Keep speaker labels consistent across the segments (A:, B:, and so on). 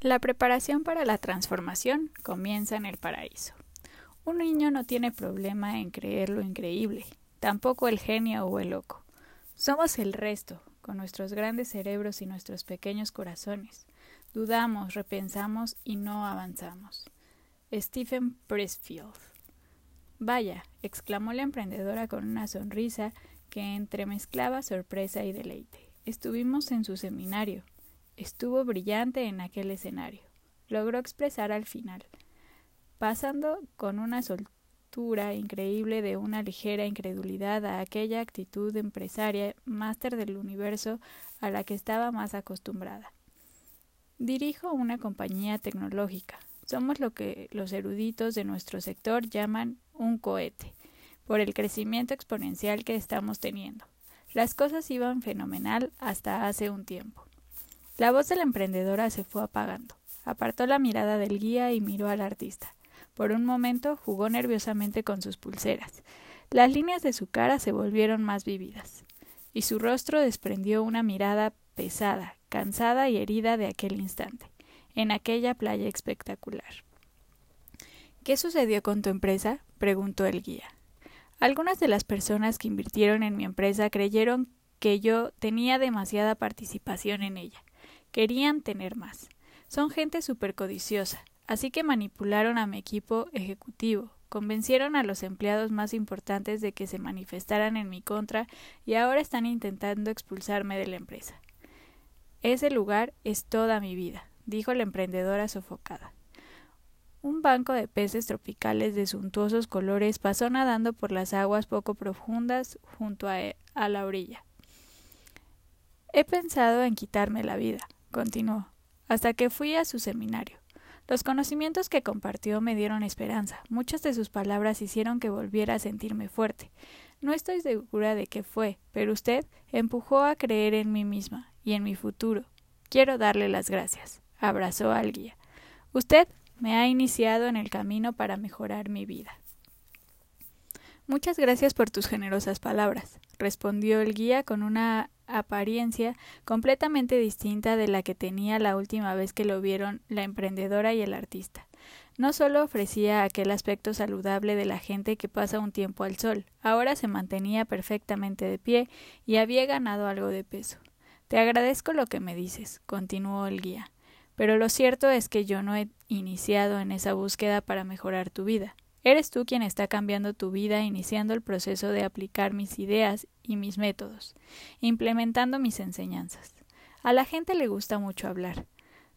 A: La preparación para la transformación comienza en el paraíso. Un niño no tiene problema en creer lo increíble, tampoco el genio o el loco. Somos el resto, con nuestros grandes cerebros y nuestros pequeños corazones. Dudamos, repensamos y no avanzamos. Stephen Pressfield. Vaya, exclamó la emprendedora con una sonrisa que entremezclaba sorpresa y deleite. Estuvimos en su seminario. Estuvo brillante en aquel escenario. Logró expresar al final, pasando con una soltura increíble de una ligera incredulidad a aquella actitud empresaria máster del universo a la que estaba más acostumbrada. Dirijo una compañía tecnológica. Somos lo que los eruditos de nuestro sector llaman un cohete, por el crecimiento exponencial que estamos teniendo. Las cosas iban fenomenal hasta hace un tiempo. La voz de la emprendedora se fue apagando. Apartó la mirada del guía y miró al artista. Por un momento jugó nerviosamente con sus pulseras. Las líneas de su cara se volvieron más vívidas, y su rostro desprendió una mirada pesada, cansada y herida de aquel instante, en aquella playa espectacular. ¿Qué sucedió con tu empresa? preguntó el guía. Algunas de las personas que invirtieron en mi empresa creyeron que yo tenía demasiada participación en ella. Querían tener más. Son gente supercodiciosa, así que manipularon a mi equipo ejecutivo, convencieron a los empleados más importantes de que se manifestaran en mi contra y ahora están intentando expulsarme de la empresa. Ese lugar es toda mi vida, dijo la emprendedora sofocada. Un banco de peces tropicales de suntuosos colores pasó nadando por las aguas poco profundas junto a, e, a la orilla. He pensado en quitarme la vida, continuó, hasta que fui a su seminario. Los conocimientos que compartió me dieron esperanza. Muchas de sus palabras hicieron que volviera a sentirme fuerte. No estoy segura de qué fue, pero usted empujó a creer en mí misma y en mi futuro. Quiero darle las gracias. Abrazó al guía. Usted me ha iniciado en el camino para mejorar mi vida. Muchas gracias por tus generosas palabras, respondió el guía con una apariencia completamente distinta de la que tenía la última vez que lo vieron la emprendedora y el artista. No solo ofrecía aquel aspecto saludable de la gente que pasa un tiempo al sol, ahora se mantenía perfectamente de pie y había ganado algo de peso. Te agradezco lo que me dices, continuó el guía. Pero lo cierto es que yo no he iniciado en esa búsqueda para mejorar tu vida. Eres tú quien está cambiando tu vida, iniciando el proceso de aplicar mis ideas y mis métodos, implementando mis enseñanzas. A la gente le gusta mucho hablar.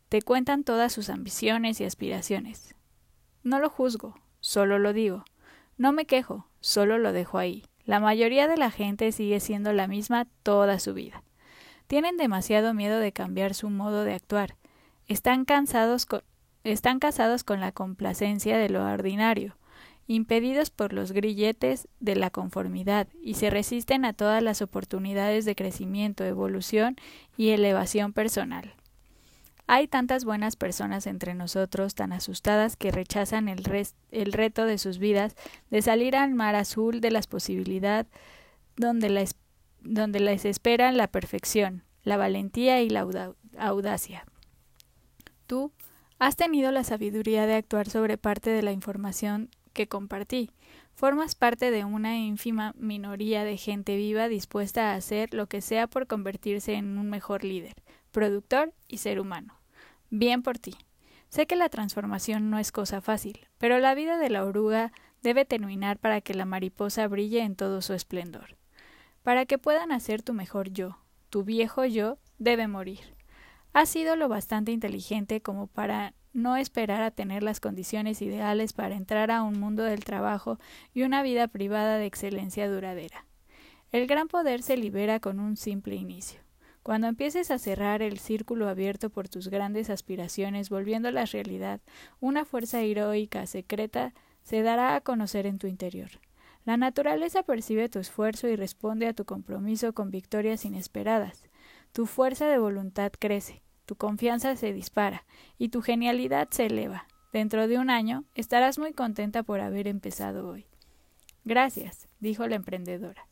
A: Te cuentan todas sus ambiciones y aspiraciones. No lo juzgo, solo lo digo. No me quejo, solo lo dejo ahí. La mayoría de la gente sigue siendo la misma toda su vida. Tienen demasiado miedo de cambiar su modo de actuar, están cansados con, están casados con la complacencia de lo ordinario, impedidos por los grilletes de la conformidad, y se resisten a todas las oportunidades de crecimiento, evolución y elevación personal. Hay tantas buenas personas entre nosotros tan asustadas que rechazan el, reto de sus vidas de salir al mar azul de las posibilidades donde, donde les espera la perfección, la valentía y la audacia. Tú has tenido la sabiduría de actuar sobre parte de la información que compartí. Formas parte de una ínfima minoría de gente viva dispuesta a hacer lo que sea por convertirse en un mejor líder, productor y ser humano. Bien por ti. Sé que la transformación no es cosa fácil, pero la vida de la oruga debe terminar para que la mariposa brille en todo su esplendor. Para que puedan hacer tu mejor yo, tu viejo yo debe morir. Ha sido lo bastante inteligente como para no esperar a tener las condiciones ideales para entrar a un mundo del trabajo y una vida privada de excelencia duradera. El gran poder se libera con un simple inicio. Cuando empieces a cerrar el círculo abierto por tus grandes aspiraciones, volviendo la realidad, una fuerza heroica secreta se dará a conocer en tu interior. La naturaleza percibe tu esfuerzo y responde a tu compromiso con victorias inesperadas. Tu fuerza de voluntad crece, tu confianza se dispara y tu genialidad se eleva. Dentro de un año estarás muy contenta por haber empezado hoy. Gracias, dijo la emprendedora.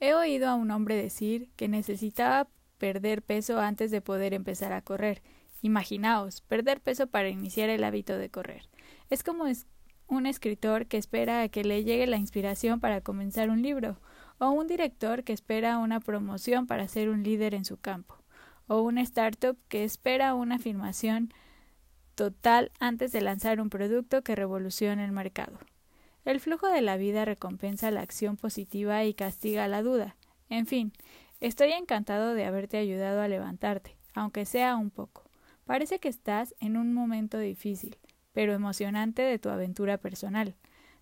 A: He oído a un hombre decir que necesitaba perder peso antes de poder empezar a correr, Imaginaos, perder peso para iniciar el hábito de correr. Es como un escritor que espera a que le llegue la inspiración para comenzar un libro, o un director que espera una promoción para ser un líder en su campo, o una startup que espera una afirmación total antes de lanzar un producto que revolucione el mercado. El flujo de la vida recompensa la acción positiva y castiga la duda. En fin, estoy encantado de haberte ayudado a levantarte, aunque sea un poco. Parece que estás en un momento difícil, pero emocionante de tu aventura personal.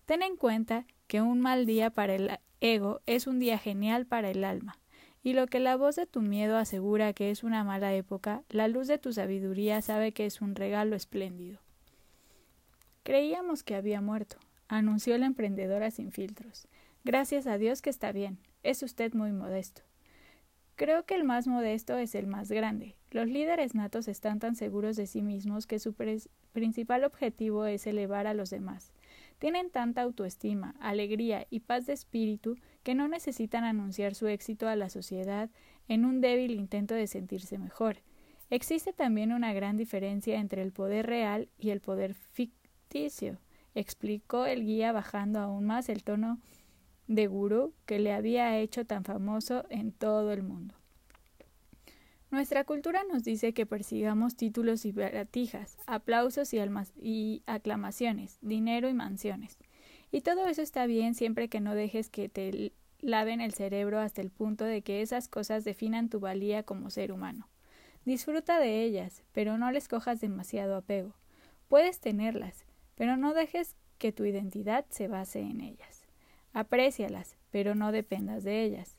A: Ten en cuenta que un mal día para el ego es un día genial para el alma. Y lo que la voz de tu miedo asegura que es una mala época, la luz de tu sabiduría sabe que es un regalo espléndido. Creíamos que había muerto, anunció la emprendedora sin filtros. Gracias a Dios que está bien. Es usted muy modesto. Creo que el más modesto es el más grande. Los líderes natos están tan seguros de sí mismos que su principal objetivo es elevar a los demás. Tienen tanta autoestima, alegría y paz de espíritu que no necesitan anunciar su éxito a la sociedad en un débil intento de sentirse mejor. Existe también una gran diferencia entre el poder real y el poder ficticio, explicó el guía bajando aún más el tono de gurú que le había hecho tan famoso en todo el mundo. Nuestra cultura nos dice que persigamos títulos y baratijas, aplausos y, y, aclamaciones, dinero y mansiones. Y todo eso está bien siempre que no dejes que te laven el cerebro hasta el punto de que esas cosas definan tu valía como ser humano. Disfruta de ellas, pero no les cojas demasiado apego. Puedes tenerlas, pero no dejes que tu identidad se base en ellas. Aprécialas, pero no dependas de ellas.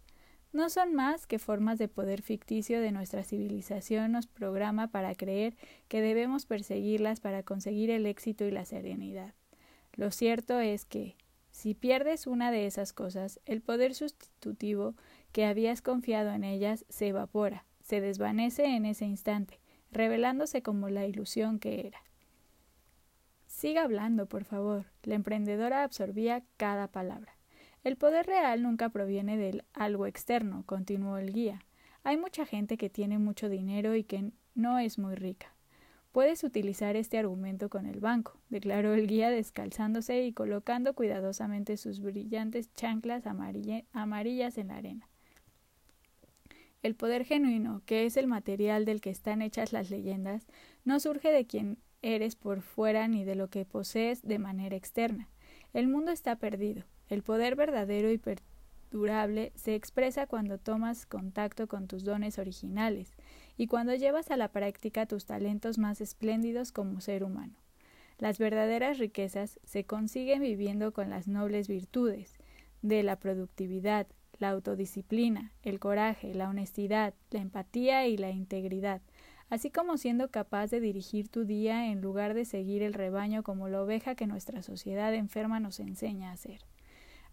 A: No son más que formas de poder ficticio de nuestra civilización nos programa para creer que debemos perseguirlas para conseguir el éxito y la serenidad. Lo cierto es que, si pierdes una de esas cosas, el poder sustitutivo que habías confiado en ellas se evapora, se desvanece en ese instante, revelándose como la ilusión que era. Siga hablando, por favor. La emprendedora absorbía cada palabra. El poder real nunca proviene de algo externo, continuó el guía. Hay mucha gente que tiene mucho dinero y que no es muy rica. Puedes utilizar este argumento con el banco, declaró el guía descalzándose y colocando cuidadosamente sus brillantes chanclas amarillas en la arena. El poder genuino, que es el material del que están hechas las leyendas, no surge de quien eres por fuera ni de lo que posees de manera externa. El mundo está perdido, el poder verdadero y perdurable se expresa cuando tomas contacto con tus dones originales y cuando llevas a la práctica tus talentos más espléndidos como ser humano. Las verdaderas riquezas se consiguen viviendo con las nobles virtudes de la productividad, la autodisciplina, el coraje, la honestidad, la empatía y la integridad, así como siendo capaz de dirigir tu día en lugar de seguir el rebaño como la oveja que nuestra sociedad enferma nos enseña a hacer.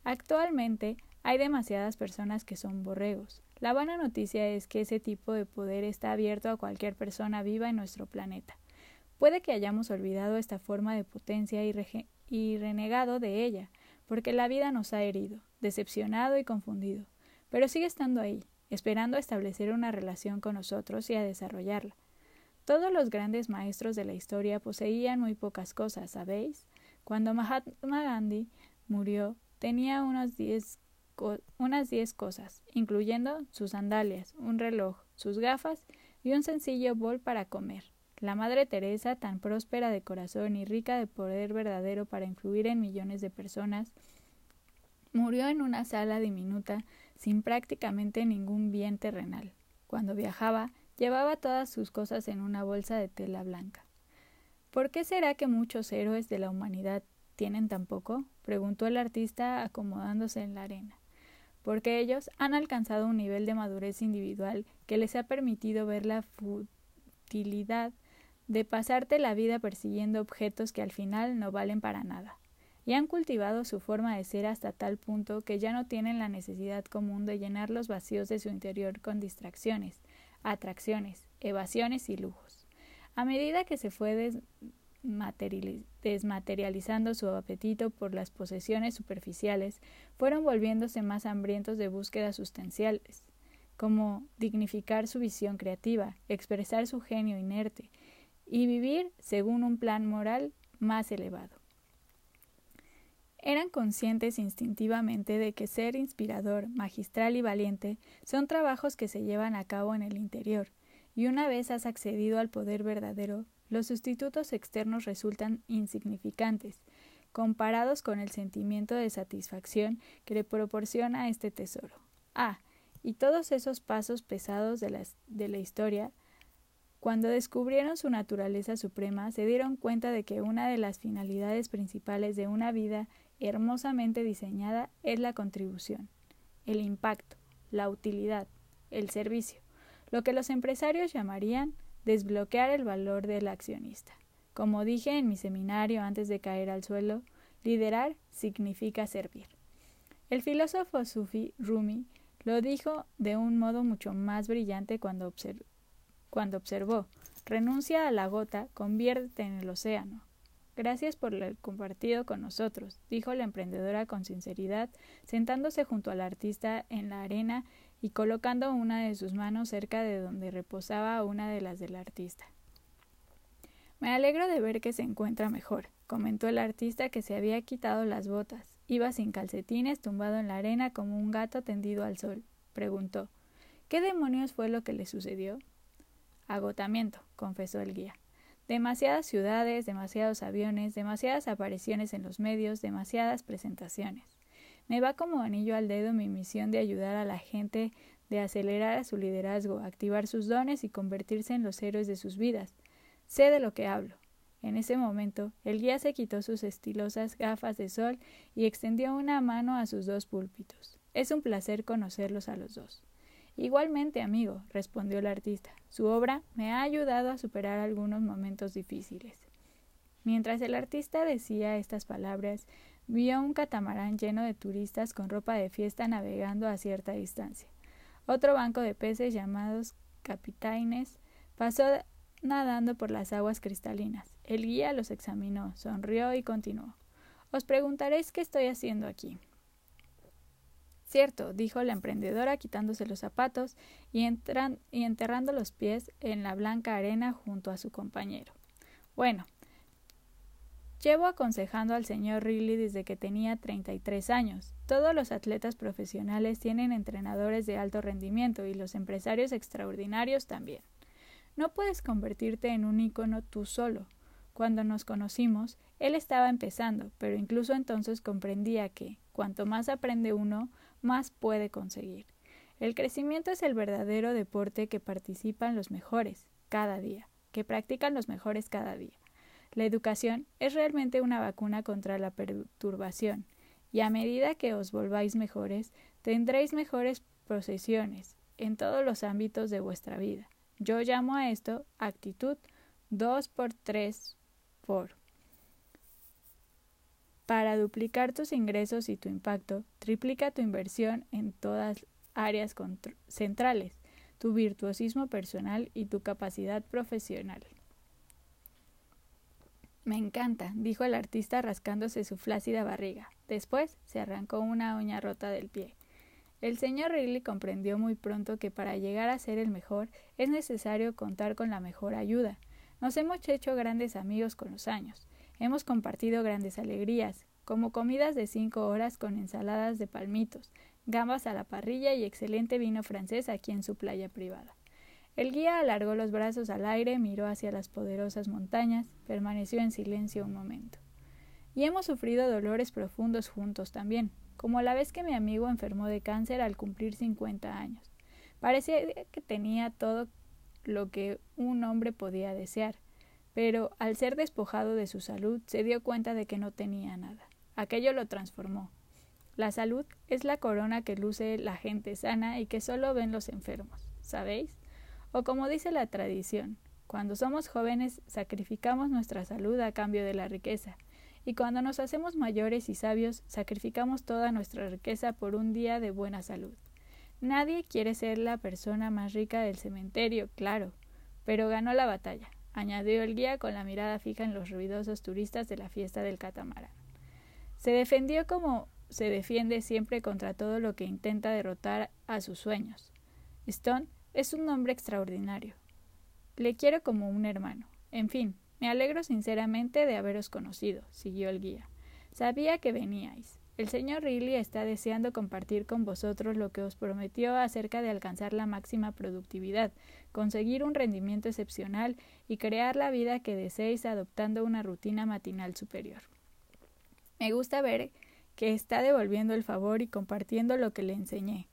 A: Actualmente hay demasiadas personas que son borregos. La buena noticia es que ese tipo de poder está abierto a cualquier persona viva en nuestro planeta. Puede que hayamos olvidado esta forma de potencia y, renegado de ella, porque la vida nos ha herido, decepcionado y confundido, pero sigue estando ahí, esperando establecer una relación con nosotros y a desarrollarla. Todos los grandes maestros de la historia poseían muy pocas cosas, ¿sabéis? Cuando Mahatma Gandhi murió, Tenía unas diez, unas diez cosas, incluyendo sus sandalias, un reloj, sus gafas y un sencillo bol para comer. La Madre Teresa, tan próspera de corazón y rica de poder verdadero para influir en millones de personas, murió en una sala diminuta sin prácticamente ningún bien terrenal. Cuando viajaba, llevaba todas sus cosas en una bolsa de tela blanca. ¿Por qué será que muchos héroes de la humanidad tienen tan poco? preguntó el artista acomodándose en la arena. Porque ellos han alcanzado un nivel de madurez individual que les ha permitido ver la futilidad de pasarte la vida persiguiendo objetos que al final no valen para nada. Y han cultivado su forma de ser hasta tal punto que ya no tienen la necesidad común de llenar los vacíos de su interior con distracciones, atracciones, evasiones y lujos. A medida que se fue desmaterializando su apetito por las posesiones superficiales, fueron volviéndose más hambrientos de búsquedas sustanciales, como dignificar su visión creativa, expresar su genio inerte, y vivir según un plan moral más elevado. Eran conscientes instintivamente de que ser inspirador, magistral y valiente son trabajos que se llevan a cabo en el interior, y una vez has accedido al poder verdadero, los sustitutos externos resultan insignificantes, comparados con el sentimiento de satisfacción que le proporciona este tesoro. Ah, y todos esos pasos pesados de la, historia, cuando descubrieron su naturaleza suprema, se dieron cuenta de que una de las finalidades principales de una vida hermosamente diseñada es la contribución, el impacto, la utilidad, el servicio, lo que los empresarios llamarían desbloquear el valor del accionista. Como dije en mi seminario antes de caer al suelo, liderar significa servir. El filósofo sufi Rumi lo dijo de un modo mucho más brillante cuando, observó renuncia a la gota, conviértete en el océano. Gracias por el compartido con nosotros, dijo la emprendedora con sinceridad, sentándose junto al artista en la arena y colocando una de sus manos cerca de donde reposaba una de las del artista. Me alegro de ver que se encuentra mejor, comentó el artista que se había quitado las botas. Iba sin calcetines, tumbado en la arena como un gato tendido al sol. Preguntó ¿Qué demonios fue lo que le sucedió? Agotamiento, confesó el guía. Demasiadas ciudades, demasiados aviones, demasiadas apariciones en los medios, demasiadas presentaciones. Me va como anillo al dedo mi misión de ayudar a la gente, de acelerar a su liderazgo, activar sus dones y convertirse en los héroes de sus vidas. Sé de lo que hablo. En ese momento, el guía se quitó sus estilosas gafas de sol y extendió una mano a sus dos púlpitos. Es un placer conocerlos a los dos. Igualmente, amigo, respondió el artista. Su obra me ha ayudado a superar algunos momentos difíciles. Mientras el artista decía estas palabras, vio un catamarán lleno de turistas con ropa de fiesta navegando a cierta distancia. Otro banco de peces llamados capitaines pasó nadando por las aguas cristalinas. El guía los examinó, sonrió y continuó. Os preguntaréis qué estoy haciendo aquí. Cierto, dijo la emprendedora quitándose los zapatos y, y enterrando los pies en la blanca arena junto a su compañero. Bueno, Llevo aconsejando al señor Riley desde que tenía 33 años. Todos los atletas profesionales tienen entrenadores de alto rendimiento y los empresarios extraordinarios también. No puedes convertirte en un ícono tú solo. Cuando nos conocimos, él estaba empezando, pero incluso entonces comprendía que, cuanto más aprende uno, más puede conseguir. El crecimiento es el verdadero deporte que participan los mejores cada día, que practican los mejores cada día. La educación es realmente una vacuna contra la perturbación, y a medida que os volváis mejores, tendréis mejores procesiones en todos los ámbitos de vuestra vida. Yo llamo a esto actitud 2 por 3 por. Para duplicar tus ingresos y tu impacto, triplica tu inversión en todas áreas centrales, tu virtuosismo personal y tu capacidad profesional. Me encanta, dijo el artista rascándose su flácida barriga. Después se arrancó una uña rota del pie. El señor Riley comprendió muy pronto que para llegar a ser el mejor es necesario contar con la mejor ayuda. Nos hemos hecho grandes amigos con los años. Hemos compartido grandes alegrías, como comidas de cinco horas con ensaladas de palmitos, gambas a la parrilla y excelente vino francés aquí en su playa privada. El guía alargó los brazos al aire, miró hacia las poderosas montañas, permaneció en silencio un momento. Y hemos sufrido dolores profundos juntos también, como la vez que mi amigo enfermó de cáncer al cumplir cincuenta años. Parecía que tenía todo lo que un hombre podía desear, pero al ser despojado de su salud se dio cuenta de que no tenía nada. Aquello lo transformó. La salud es la corona que luce la gente sana y que solo ven los enfermos, ¿sabéis? O como dice la tradición, cuando somos jóvenes sacrificamos nuestra salud a cambio de la riqueza, y cuando nos hacemos mayores y sabios sacrificamos toda nuestra riqueza por un día de buena salud. Nadie quiere ser la persona más rica del cementerio, claro, pero ganó la batalla añadió el guía con la mirada fija en los ruidosos turistas de la fiesta del catamarán. Se defendió como se defiende siempre contra todo lo que intenta derrotar a sus sueños. Stone es un hombre extraordinario. Le quiero como un hermano. En fin, me alegro sinceramente de haberos conocido, siguió el guía. Sabía que veníais. El señor Riley está deseando compartir con vosotros lo que os prometió acerca de alcanzar la máxima productividad, conseguir un rendimiento excepcional y crear la vida que deseéis adoptando una rutina matinal superior. Me gusta ver que está devolviendo el favor y compartiendo lo que le enseñé.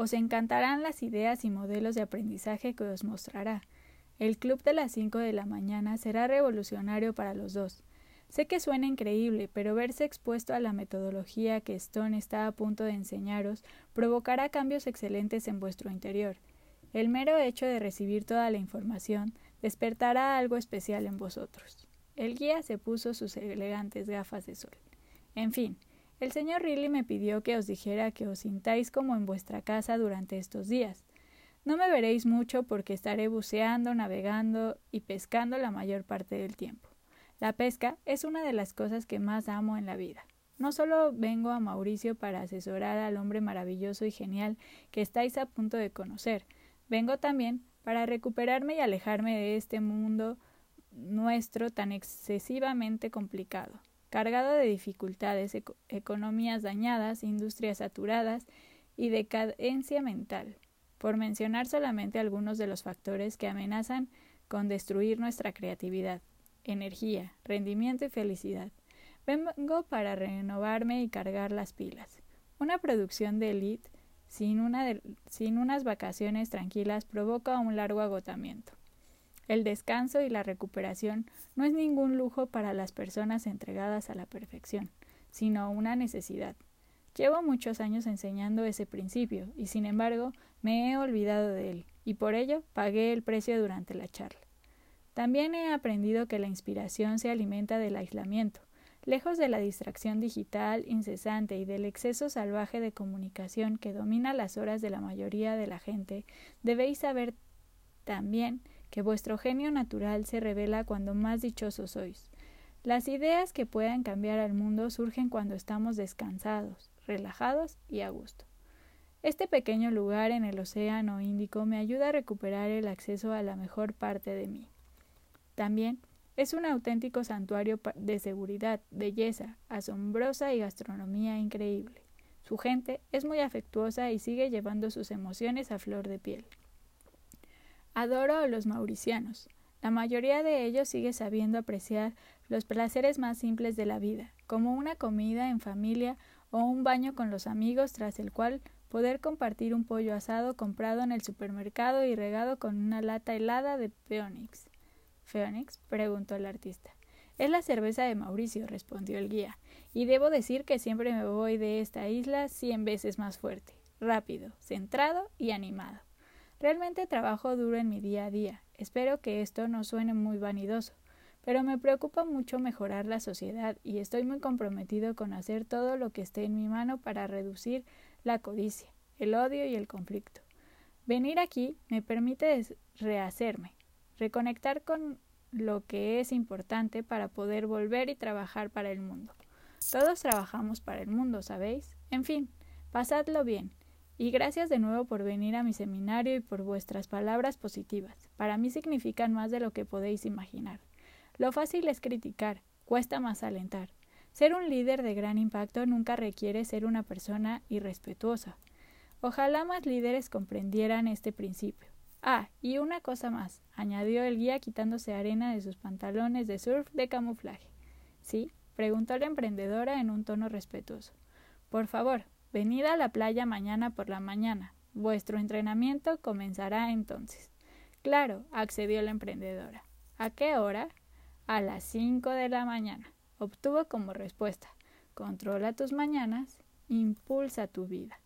A: Os encantarán las ideas y modelos de aprendizaje que os mostrará. El club de las cinco de la mañana será revolucionario para los dos. Sé que suena increíble, pero verse expuesto a la metodología que Stone está a punto de enseñaros provocará cambios excelentes en vuestro interior. El mero hecho de recibir toda la información despertará algo especial en vosotros. El guía se puso sus elegantes gafas de sol. En fin, el señor Riley me pidió que os dijera que os sintáis como en vuestra casa durante estos días. No me veréis mucho porque estaré buceando, navegando y pescando la mayor parte del tiempo. La pesca es una de las cosas que más amo en la vida. No solo vengo a Mauricio para asesorar al hombre maravilloso y genial que estáis a punto de conocer, vengo también para recuperarme y alejarme de este mundo nuestro tan excesivamente complicado, cargado de dificultades, economías dañadas, industrias saturadas y decadencia mental, por mencionar solamente algunos de los factores que amenazan con destruir nuestra creatividad energía, rendimiento y felicidad. Vengo para renovarme y cargar las pilas. Una producción de una sin unas vacaciones tranquilas provoca un largo agotamiento. El descanso y la recuperación no es ningún lujo para las personas entregadas a la perfección, sino una necesidad. Llevo muchos años enseñando ese principio y sin embargo me he olvidado de él, y por ello pagué el precio durante la charla. También he aprendido que la inspiración se alimenta del aislamiento. Lejos de la distracción digital incesante y del exceso salvaje de comunicación que domina las horas de la mayoría de la gente, debéis saber también que vuestro genio natural se revela cuando más dichosos sois. Las ideas que puedan cambiar al mundo surgen cuando estamos descansados, relajados y a gusto. Este pequeño lugar en el Océano Índico me ayuda a recuperar el acceso a la mejor parte de mí. También es un auténtico santuario de seguridad, belleza, asombrosa y gastronomía increíble. Su gente es muy afectuosa y sigue llevando sus emociones a flor de piel. Adoro a los mauricianos. La mayoría de ellos sigue sabiendo apreciar los placeres más simples de la vida, como una comida en familia o un baño con los amigos tras el cual poder compartir un pollo asado comprado en el supermercado y regado con una lata helada de Peonix. Phoenix? preguntó el artista. Es la cerveza de Mauricio, respondió el guía, y debo decir que siempre me voy de esta isla cien veces más fuerte, rápido, centrado y animado. Realmente trabajo duro en mi día a día. Espero que esto no suene muy vanidoso, pero me preocupa mucho mejorar la sociedad y estoy muy comprometido con hacer todo lo que esté en mi mano para reducir la codicia, el odio y el conflicto. Venir aquí me permite rehacerme, reconectar con lo que es importante para poder volver y trabajar para el mundo. Todos trabajamos para el mundo, ¿sabéis? En fin, pasadlo bien. Y gracias de nuevo por venir a mi seminario y por vuestras palabras positivas. Para mí significan más de lo que podéis imaginar. Lo fácil es criticar, cuesta más alentar. Ser un líder de gran impacto nunca requiere ser una persona irrespetuosa. Ojalá más líderes comprendieran este principio. Ah, y una cosa más, añadió el guía quitándose arena de sus pantalones de surf de camuflaje. ¿Sí? preguntó la emprendedora en un tono respetuoso. Por favor, venid a la playa mañana por la mañana. Vuestro entrenamiento comenzará entonces. Claro, accedió la emprendedora. ¿A qué hora? A las cinco de la mañana. Obtuvo como respuesta Controla tus mañanas, impulsa tu vida.